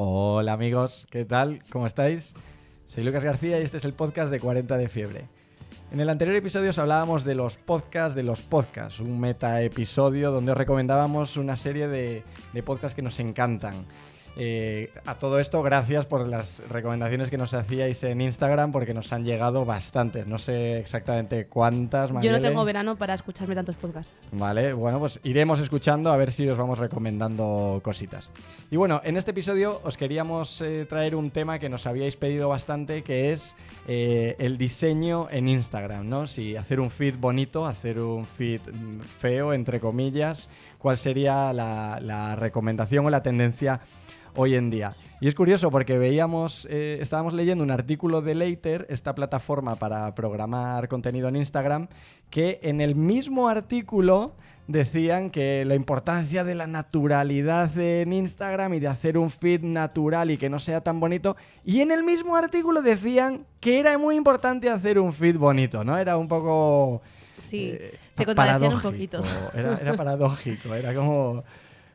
Hola amigos, ¿qué tal? ¿Cómo estáis? Soy Lucas García y este es el podcast de 40 de fiebre. En el anterior episodio os hablábamos de los podcasts de los podcasts, un meta episodio donde os recomendábamos una serie de, de podcasts que nos encantan. Eh, a todo esto, gracias por las recomendaciones que nos hacíais en Instagram, porque nos han llegado bastantes. No sé exactamente cuántas. Yo no tengo verano para escucharme tantos podcasts. Vale, bueno, pues iremos escuchando a ver si os vamos recomendando cositas. Y bueno, en este episodio os queríamos eh, traer un tema que nos habíais pedido bastante, que es eh, el diseño en Instagram, ¿no? Si hacer un feed bonito, hacer un feed mm, feo, entre comillas, cuál sería la, la recomendación o la tendencia hoy en día. Y es curioso porque veíamos, eh, estábamos leyendo un artículo de Later, esta plataforma para programar contenido en Instagram, que en el mismo artículo decían que la importancia de la naturalidad en Instagram y de hacer un feed natural y que no sea tan bonito. Y en el mismo artículo decían que era muy importante hacer un feed bonito, ¿no? Era un poco... Sí, eh, se contradecían un poquito. Era, era paradójico, era como...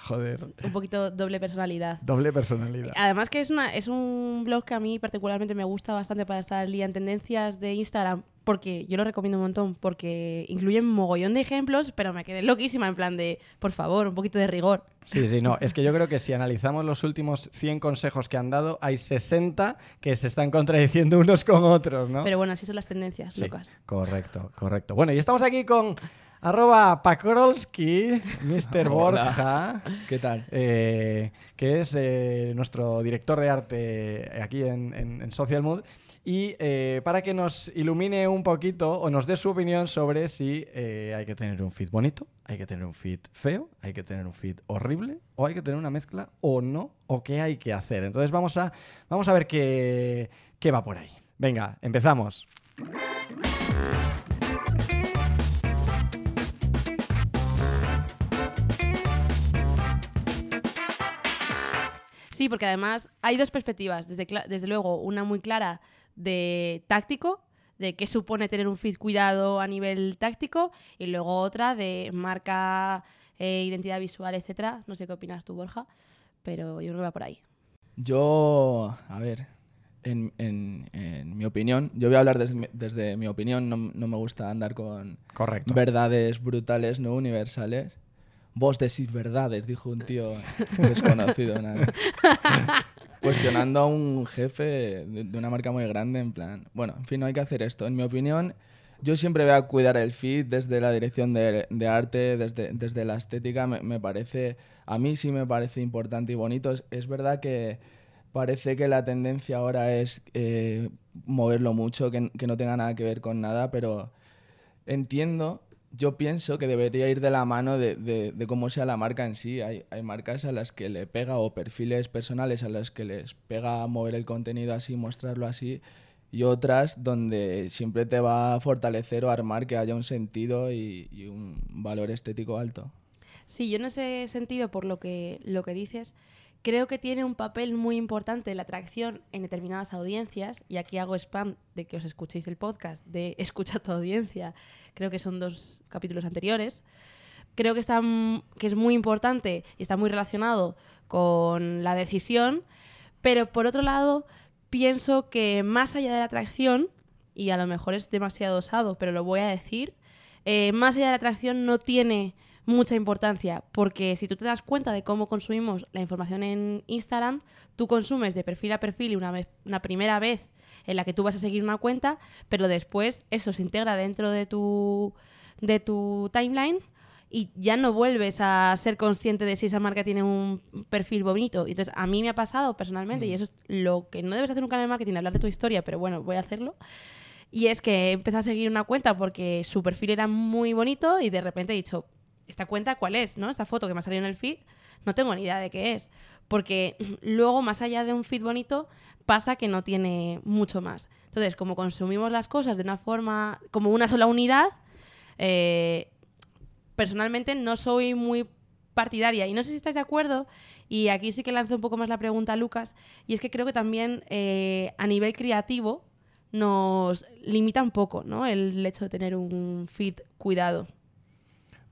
Joder, Un poquito doble personalidad. doble personalidad. Además que es, una, es un blog que a mí particularmente me gusta bastante para estar al día en tendencias de Instagram, porque yo lo recomiendo un montón, porque incluye un mogollón de ejemplos, pero me quedé loquísima en plan de, por favor, un poquito de rigor. Sí, sí, no. Es que yo creo que si analizamos los últimos 100 consejos que han dado, hay 60 que se están contradiciendo unos con otros, ¿no? Pero bueno, así son las tendencias, Sí, Lucas. correcto, correcto. Bueno, y estamos aquí con arroba Pakrolski, Mr. Borja, ¿Qué tal? eh, que es eh, nuestro director de arte aquí en, en- en Social Mood. Y eh, para que nos ilumine un poquito o nos dé su opinión sobre si eh, hay que tener un feed bonito, hay que tener un feed feo, hay que tener un feed horrible o hay que tener una mezcla o no, o qué hay que hacer. Entonces vamos a, vamos a ver qué, qué va por ahí. Venga, empezamos. Sí, porque además hay dos perspectivas. Desde, desde luego, una muy clara de táctico, de qué supone tener un feed cuidado a nivel táctico, y luego otra de marca, eh, identidad visual, etcétera. No sé qué opinas tú, Borja, pero yo creo que va por ahí. Yo, a ver, en, en- en mi opinión, yo voy a hablar desde, mi- desde mi opinión, no, no me gusta andar con Correcto. verdades brutales, no universales. Vos decís verdades, dijo un tío desconocido. nada. Cuestionando a un jefe de, una marca muy grande, en plan, bueno, en fin, no hay que hacer esto. En mi opinión, yo siempre voy a cuidar el feed desde la dirección de, de arte, desde, desde la estética, me, me parece, a mí sí me parece importante y bonito. Es, es verdad que parece que la tendencia ahora es eh, moverlo mucho, que, que no tenga nada que ver con nada, pero entiendo, yo pienso que debería ir de la mano de, de- cómo sea la marca en sí. Hay, hay marcas a las que le pega, o perfiles personales a las que les pega mover el contenido así, mostrarlo así, y otras donde siempre te va a fortalecer o armar que haya un sentido y, y un valor estético alto. Sí, yo en ese sentido, por lo que, lo que dices, creo que tiene un papel muy importante la atracción en determinadas audiencias, y aquí hago spam de que os escuchéis el podcast de Escucha tu audiencia, creo que son dos capítulos anteriores. Creo que, está, que es muy importante y está muy relacionado con la decisión, pero por otro lado, pienso que más allá de la atracción, y a lo mejor es demasiado osado, pero lo voy a decir, eh, más allá de la atracción no tiene mucha importancia, porque si tú te das cuenta de cómo consumimos la información en Instagram, tú consumes de perfil a perfil y una, vez, una primera vez en la que tú vas a seguir una cuenta, pero después eso se integra dentro de tu, de tu timeline y ya no vuelves a ser consciente de si esa marca tiene un perfil bonito. Y Entonces, a mí me ha pasado personalmente, y eso es lo que no debes hacer en el marketing, hablar de tu historia, pero bueno, voy a hacerlo. Y es que empecé a seguir una cuenta porque su perfil era muy bonito y de repente he dicho, ¿esta cuenta cuál es? ¿No? Esta foto que me ha salido en el feed, no tengo ni idea de qué es. Porque luego, más allá de un feed bonito, pasa que no tiene mucho más. Entonces, como consumimos las cosas de una forma, como una sola unidad, eh, personalmente no soy muy partidaria. Y no sé si estáis de acuerdo, y aquí sí que lanzo un poco más la pregunta a Lucas, y es que creo que también eh, a nivel creativo nos limita un poco, ¿no? El hecho de tener un feed cuidado.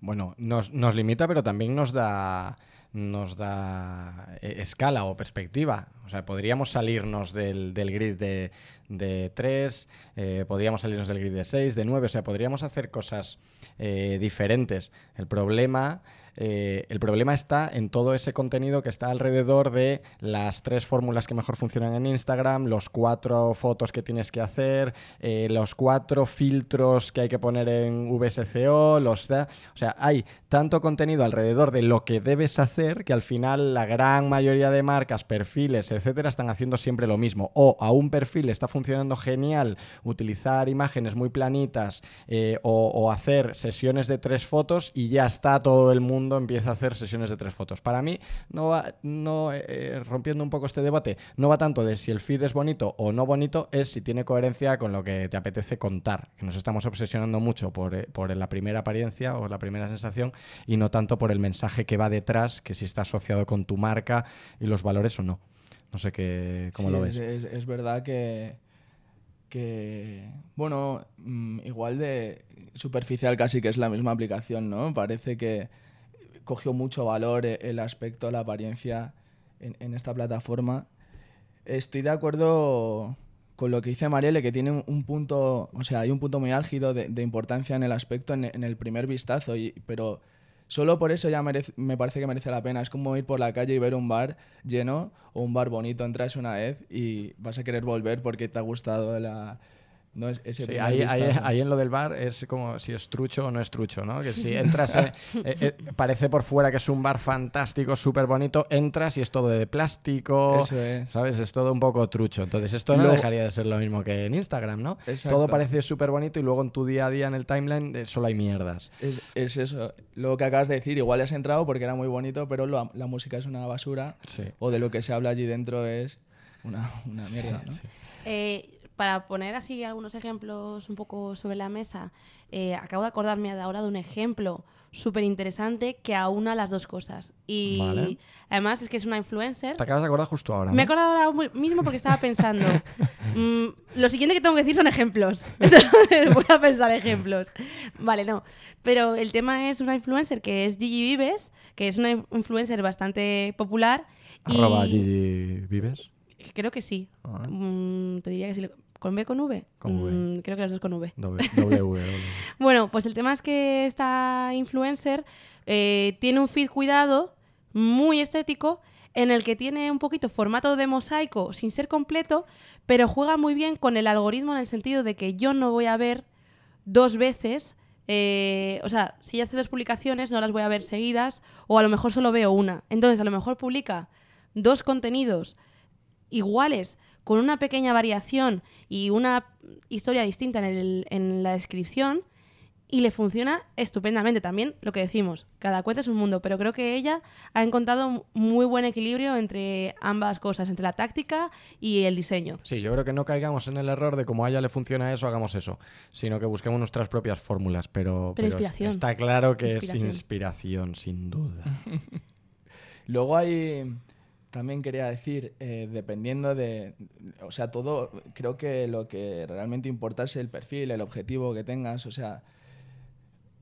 Bueno, nos, limita, pero también nos da nos da eh, escala o perspectiva. O sea, podríamos salirnos del, del grid de, de 3, eh, podríamos salirnos del grid de 6, de 9, o sea, podríamos hacer cosas eh, diferentes. El problema eh, el problema está en todo ese contenido que está alrededor de las tres fórmulas que mejor funcionan en Instagram, los cuatro fotos que tienes que hacer, eh, los cuatro filtros que hay que poner en VSCO, los... O sea, hay tanto contenido alrededor de lo que debes hacer que al final la gran mayoría de marcas, perfiles, etcétera, están haciendo siempre lo mismo. O a un perfil está funcionando genial utilizar imágenes muy planitas eh, o, o hacer sesiones de tres fotos y ya está todo el mundo empieza a hacer sesiones de tres fotos. Para mí, no va, no, eh, rompiendo un poco este debate, no va tanto de si el feed es bonito o no bonito, es si tiene coherencia con lo que te apetece contar. Que nos estamos obsesionando mucho por, eh, por la primera apariencia o la primera sensación y no tanto por el mensaje que va detrás, que si está asociado con tu marca y los valores o no. No sé qué, cómo Sí, lo ves. Es, es- es verdad que, que, bueno, mm, igual de superficial casi que es la misma aplicación, ¿no? Parece que cogió mucho valor e- el aspecto, la apariencia en, esta plataforma. Estoy de acuerdo con lo que dice Marielle, que tiene un, un punto, o sea, hay un punto muy álgido de, importancia en el aspecto en, el primer vistazo, pero solo por eso ya me parece que merece la pena. Es como ir por la calle y ver un bar lleno o un bar bonito, entras una vez y vas a querer volver porque te ha gustado la... No es ese Sí, ahí, ahí- ahí en lo del bar es como si es trucho o no es trucho, ¿no? Que si entras, eh, eh, eh, parece por fuera que es un bar fantástico, súper bonito, entras y es todo de plástico, Eso es. ¿sabes? Es todo un poco trucho. Entonces esto no dejaría de ser lo mismo que en Instagram, ¿no? Exacto. Todo parece súper bonito y luego en tu día a día en el timeline eh, solo hay mierdas. Es, es eso, lo que acabas de decir, igual has entrado porque era muy bonito, pero lo- la música es una basura Sí. o de lo que se habla allí dentro es una, una mierda, ¿no? Eh, para poner así algunos ejemplos un poco sobre la mesa, eh, acabo de acordarme de ahora de un ejemplo súper interesante que aúna las dos cosas. Y Vale. además es que es una influencer. Te acabas de acordar justo ahora, Me he acordado ahora mismo porque estaba pensando. mm, lo siguiente que tengo que decir son ejemplos. Entonces voy a pensar ejemplos. Vale, no. Pero el tema es una influencer que es Gigi Vives, que es una in- influencer bastante popular. Y Arroba Gigi Vives. Creo que sí. Ah. Mm, te diría que sí. ¿Con B con V? Con V. Mm, creo que las dos con V. W, W, W. Bueno, pues el tema es que esta influencer eh, tiene un feed cuidado, muy estético, en el que tiene un poquito formato de mosaico sin ser completo, pero juega muy bien con el algoritmo en el sentido de que yo no voy a ver dos veces, eh, o sea, si hace dos publicaciones no las voy a ver seguidas, o a lo mejor solo veo una. Entonces, a lo mejor publica dos contenidos iguales con una pequeña variación y una historia distinta en, el- en la descripción y le funciona estupendamente también lo que decimos. Cada cuenta es un mundo, pero creo que ella ha encontrado un muy buen equilibrio entre ambas cosas, entre la táctica y el diseño. Sí, yo creo que no caigamos en el error de como a ella le funciona eso, hagamos eso, sino que busquemos nuestras propias fórmulas, pero, Pero es- está claro que Inspiración. es inspiración, sin duda. Luego hay, también quería decir, eh, dependiendo de, o sea, todo, creo que lo que realmente importa es el perfil, el objetivo que tengas, o sea,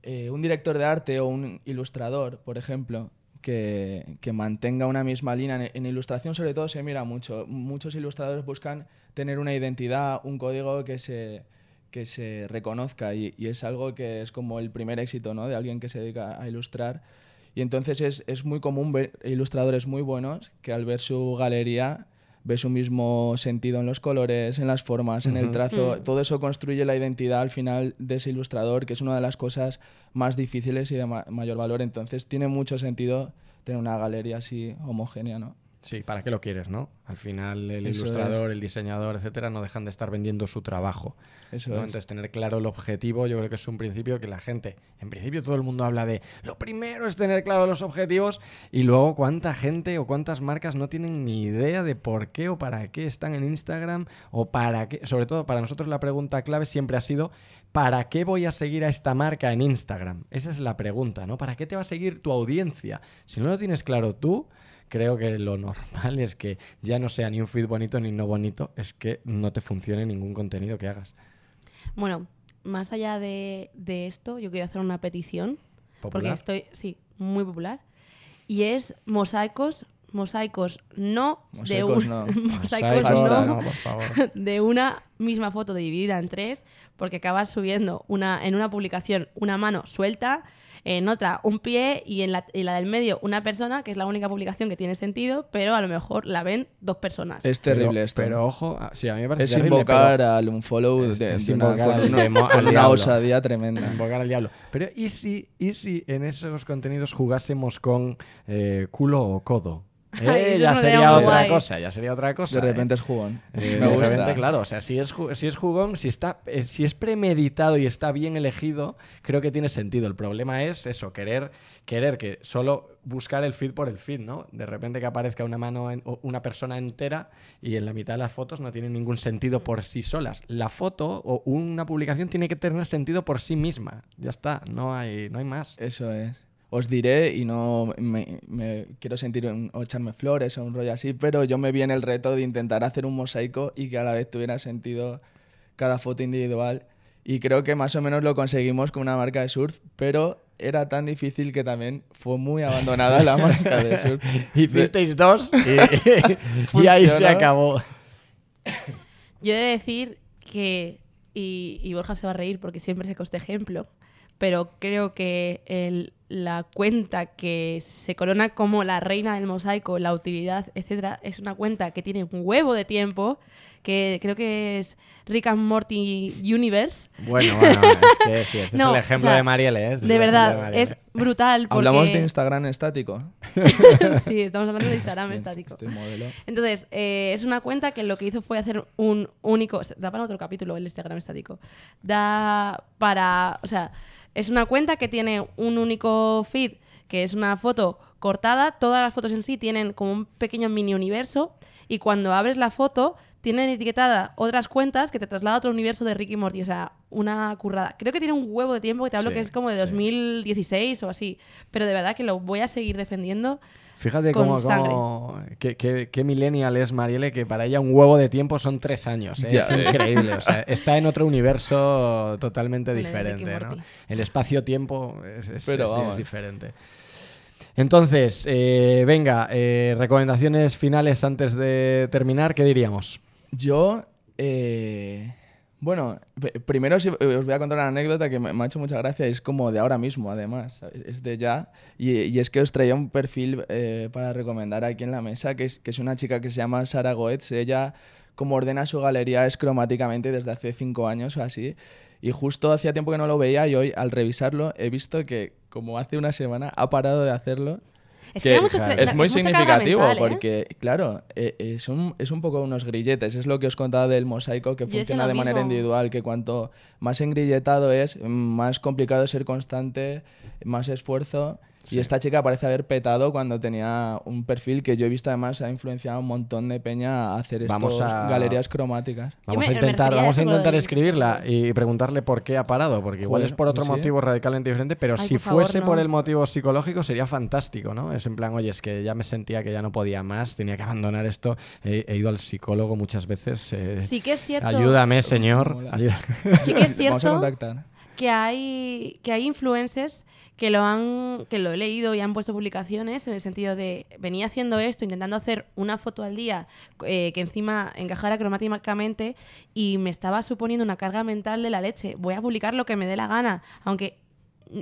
eh, un director de arte o un ilustrador, por ejemplo, que, que mantenga una misma línea. En, en ilustración sobre todo se mira mucho. Muchos ilustradores buscan tener una identidad, un código que se, que se reconozca y, y es algo que es como el primer éxito ¿no? de alguien que se dedica a ilustrar. Y entonces es, es muy común ver ilustradores muy buenos que al ver su galería ve su mismo sentido en los colores, en las formas, en el trazo. Mm. Todo eso construye la identidad al final de ese ilustrador, que es una de las cosas más difíciles y de ma- mayor valor. Entonces tiene mucho sentido tener una galería así homogénea, ¿no? Sí, ¿para qué lo quieres, no? Al final el Eso ilustrador, el diseñador, etcétera, no dejan de estar vendiendo su trabajo. Eso ¿no? es. Entonces, tener claro el objetivo, yo creo que es un principio que la gente, en principio todo el mundo habla de lo primero es tener claro los objetivos y luego cuánta gente o cuántas marcas no tienen ni idea de por qué o para qué están en Instagram o para qué, sobre todo para nosotros la pregunta clave siempre ha sido ¿para qué voy a seguir a esta marca en Instagram? Esa es la pregunta, ¿no? ¿Para qué te va a seguir tu audiencia? Si no lo tienes claro tú, creo que lo normal es que ya no sea ni un feed bonito ni no bonito, es que no te funcione ningún contenido que hagas. Bueno, más allá de, de esto, yo quiero hacer una petición. Porque Popular. estoy, sí, muy popular. Y es mosaicos mosaicos no, de un- no. mosaicos Mosaicos, no, no, por favor. de una misma foto dividida en tres, porque acabas subiendo una, en una publicación una mano suelta, en otra un pie y en la, y la del medio una persona, que es la única publicación que tiene sentido, pero a lo mejor la ven dos personas. Es terrible pero, esto. Pero ojo, ah, sí, a mí me parece es terrible, invocar pero- al unfollow Es- de, es de una, invocar con al una- demo- con al una diablo. osadía tremenda. Invocar al diablo. Pero ¿y si, y si en esos contenidos jugásemos con eh, culo o codo? Eh, ya no sería otra guay. cosa, ya sería otra cosa. De ¿eh? repente es jugón. Eh, Me de gusta. repente, claro, o sea, si es, si es jugón, si, está, eh, si es premeditado y está bien elegido, creo que tiene sentido. El problema es eso, querer, querer que solo buscar el feed por el feed, ¿no? De repente que aparezca una mano, en- una persona entera y en la mitad de las fotos no tienen ningún sentido por sí solas. La foto o una publicación tiene que tener sentido por sí misma. Ya está, no hay, no hay más. Eso es. Os diré y no me, me quiero sentir un- o echarme flores o un rollo así, pero yo me vi en el reto de intentar hacer un mosaico y que a la vez tuviera sentido cada foto individual. Y creo que más o menos lo conseguimos con una marca de surf, pero era tan difícil que también fue muy abandonada la marca de surf. Hicisteis dos y, y ahí se acabó. Yo he de decir que, y, Borja se va a reír porque siempre saco este ejemplo, pero creo que la cuenta que se corona como la reina del mosaico, la utilidad, etcétera, es una cuenta que tiene un huevo de tiempo, que creo que es Rick and Morty Universe. Bueno, bueno, es que sí, este No, es el ejemplo sea, de Marielle, ¿eh? Este es De verdad, es brutal. Porque... Hablamos de Instagram estático. sí, estamos hablando de Instagram Este- estático. Este modelo. Entonces, eh, es una cuenta que lo que hizo fue hacer un único. Da para otro capítulo el Instagram estático. Da para. O sea, es una cuenta que tiene un único feed, que es una foto cortada. Todas las fotos en sí tienen como un pequeño mini universo. Y cuando abres la foto, tienen etiquetada otras cuentas que te traslada a otro universo de Ricky Morty. O sea, una currada. Creo que tiene un huevo de tiempo que te hablo Sí, que es como de sí. 2016 o así. Pero de verdad que lo voy a seguir defendiendo. Fíjate con cómo, cómo qué, qué- qué millennial es Marielle, que para ella un huevo de tiempo son tres años. ¿eh? Es increíble. o sea, está en otro universo totalmente diferente. ¿no? El espacio-tiempo es, es- Pero es- es vamos. diferente. Entonces, eh, venga, eh, recomendaciones finales antes de terminar, ¿qué diríamos? Yo, eh, bueno, primero eh, os voy a contar una anécdota que me, ha hecho mucha gracia, es como de ahora mismo, además, es de ya, y, y es que os traía un perfil eh, para recomendar aquí en la mesa, que es, que es una chica que se llama Sara Goetz, ella como ordena su galería es cromáticamente desde hace cinco años o así, y justo hacía tiempo que no lo veía y hoy al revisarlo he visto que como hace una semana ha parado de hacerlo Es que, era mucho claro, es muy carga significativo mental, ¿eh? porque, claro, eh, eh, son, es un poco unos grilletes. Es lo que os contaba del mosaico, que Yo funciona de manera mismo. individual, que cuanto más engrilletado es, más complicado es ser constante, más esfuerzo. Y esta chica parece haber petado cuando tenía un perfil que yo he visto además ha influenciado a un montón de peña a hacer Vamos estas a- galerías cromáticas. Vamos me- a intentar, vamos a intentar escribirla y preguntarle por qué ha parado, porque igual Joder, es por otro sí. motivo radicalmente diferente, pero Ay, si por favor, fuese no. por el motivo psicológico sería fantástico, ¿no? Es en plan, oye, es que ya me sentía que ya no podía más, tenía que abandonar esto, he, he ido al psicólogo muchas veces. eh, Sí que es cierto. Ayúdame, señor. Ayuda- Sí que es Vamos a cierto contactar. Que hay, que hay influencers que lo han que lo he leído y han puesto publicaciones en el sentido de venía haciendo esto, intentando hacer una foto al día eh, que encima encajara cromáticamente y me estaba suponiendo una carga mental de la leche. Voy a publicar lo que me dé la gana, aunque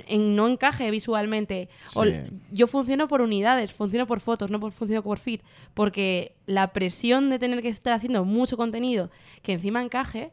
en- no encaje visualmente. O Sí. yo funciono por unidades, funciono por fotos, no por, funciono por feed, porque la presión de tener que estar haciendo mucho contenido que encima encaje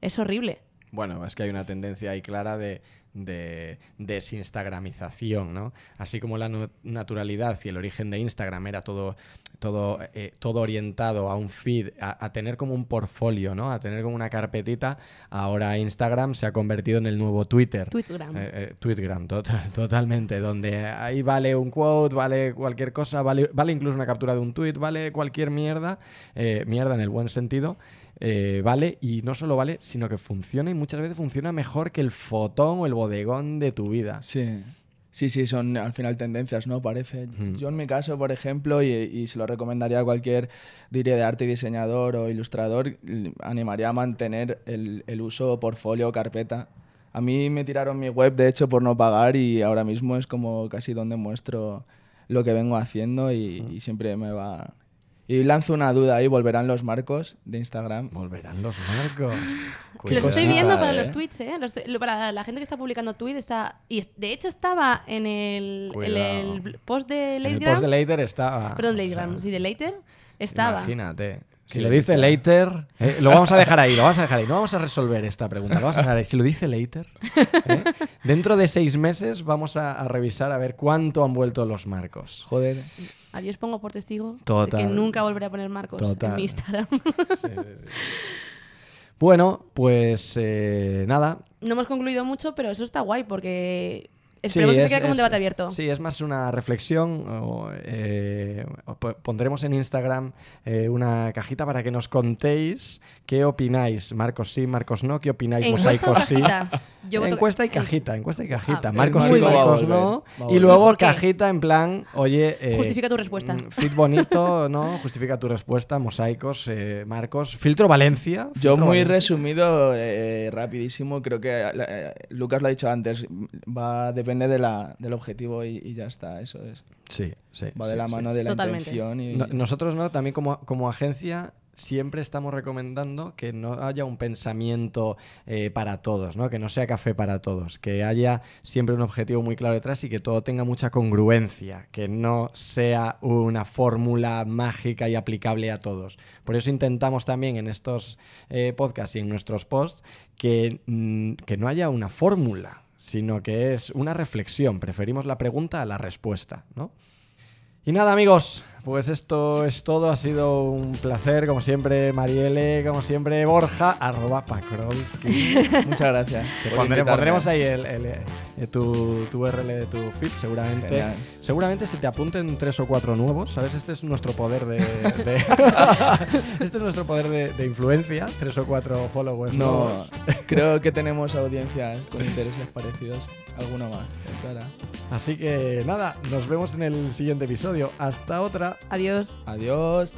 es horrible. Bueno, es que hay una tendencia ahí clara de, de desinstagramización, ¿no? Así como la naturalidad y el origen de Instagram era todo, todo, eh, todo orientado a un feed, a, a tener como un portfolio, ¿no? A tener como una carpetita, ahora Instagram se ha convertido en el nuevo Twitter. Tweetgram. Eh, eh, Tweetgram, totalmente, donde ahí vale un quote, vale cualquier cosa, vale, vale incluso una captura de un tweet, vale cualquier mierda, eh, mierda en el buen sentido, eh, vale, y no solo vale, sino que funciona y muchas veces funciona mejor que el fotón o el bodegón de tu vida. Sí. Sí, sí, son al final tendencias, ¿no? Parece. Yo en mi caso, por ejemplo, y, y se lo recomendaría a cualquier, diría, de arte y diseñador o ilustrador, animaría a mantener el, el uso portfolio o carpeta. A mí me tiraron mi web, de hecho, por no pagar y ahora mismo es como casi donde muestro lo que vengo haciendo y, y siempre me va... Y lanzo una duda ahí, ¿volverán los marcos de Instagram? Volverán los marcos. Los estoy viendo para ¿eh? los tweets, ¿eh? Los- lo- para la gente que está publicando tweets está... Y de hecho estaba en el, en Cuidado. el post de En el post de Later estaba. Perdón, o sea, Lategram. Sí, de Later. Estaba. Imagínate. Si lo dice Later, eh, lo vamos a dejar ahí, lo vamos a dejar ahí. No vamos a resolver esta pregunta, lo vamos a dejar ahí. Si lo dice Later, ¿eh? dentro de seis meses vamos a, a revisar a ver cuánto han vuelto los marcos. Joder. Adiós pongo por testigo de que nunca volveré a poner marcos Total. en mi Instagram. Bueno, pues eh, nada. no hemos concluido mucho, pero eso está guay porque Sí, esperemos que es- se quede como un debate abierto. Sí, es más una reflexión. o, eh, pondremos en Instagram eh, una cajita para que nos contéis qué opináis. Marcos sí, Marcos no. ¿Qué opináis? Mosaicos sí. cajita. Yo encuesta y cajita, encuesta y cajita. Ah, Marcos sí, bien. Marcos Va a no. Y luego cajita en plan, oye. eh, Justifica tu respuesta. mm, Fit bonito, ¿no? Justifica tu respuesta. Mosaicos, eh, Marcos. Filtro Valencia. Yo muy Valencia. resumido, eh, rapidísimo, creo que eh, Lucas lo ha dicho antes, va depende de la, del objetivo y, y ya está, eso es. Sí, sí. Va de sí, la sí. mano de la Totalmente. intención y... No- nosotros no, también como, como agencia siempre estamos recomendando que no haya un pensamiento eh, para todos, ¿no? que no sea café para todos, que haya siempre un objetivo muy claro detrás y que todo tenga mucha congruencia, que no sea una fórmula mágica y aplicable a todos. Por eso intentamos también en estos eh, podcasts y en nuestros posts que, mm, que no haya una fórmula, sino que es una reflexión. Preferimos la pregunta a la respuesta, ¿no? Y nada, amigos, pues esto es todo. Ha sido un placer, como siempre, Mariele, como siempre, Borja, arroba Pakrolski. Muchas gracias. Pondré- pondremos ahí el, el, eh, tu, tu URL de tu feed, seguramente. Genial. Seguramente se te apunten tres o cuatro nuevos, ¿sabes? Este es nuestro poder de... de- este es nuestro poder de, de influencia, tres o cuatro followers No, nuevos. creo que tenemos audiencias con intereses parecidos, alguno más, espera. Así que nada, nos vemos en el siguiente episodio. Hasta otra. Adiós. Adiós.